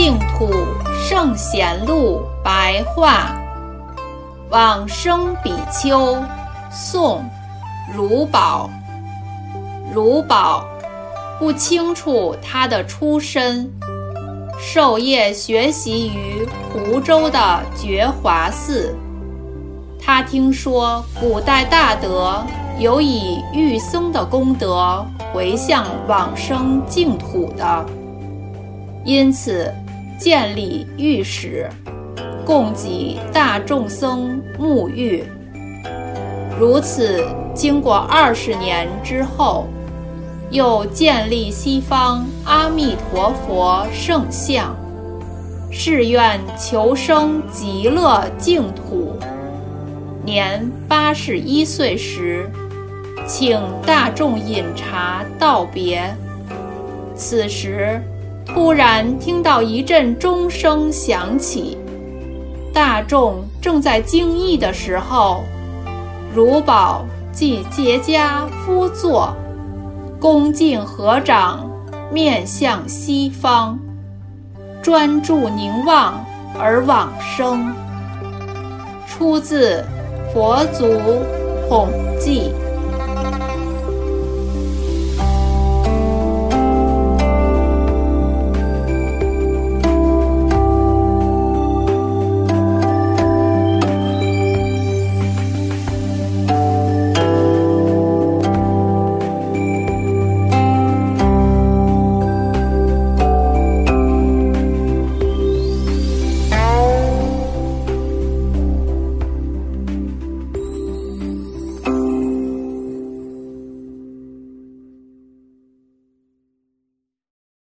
净土圣贤录白话。往生比丘，宋，如宝。如宝不清楚他的出身，授业学习于湖州的觉华寺。他听说古代大德有以玉僧的功德回向往生净土的，因此建立御史，供给大众僧沐浴。如此，经过二十年之后。又建立西方阿弥陀佛圣像，誓愿求生极乐净土。年八十一岁时，请大众饮茶道别。此时，突然听到一阵钟声响起，大众正在惊异的时候，如宝即结跏趺坐。恭敬合掌，面向西方，专注凝望而往生。出自《佛祖统记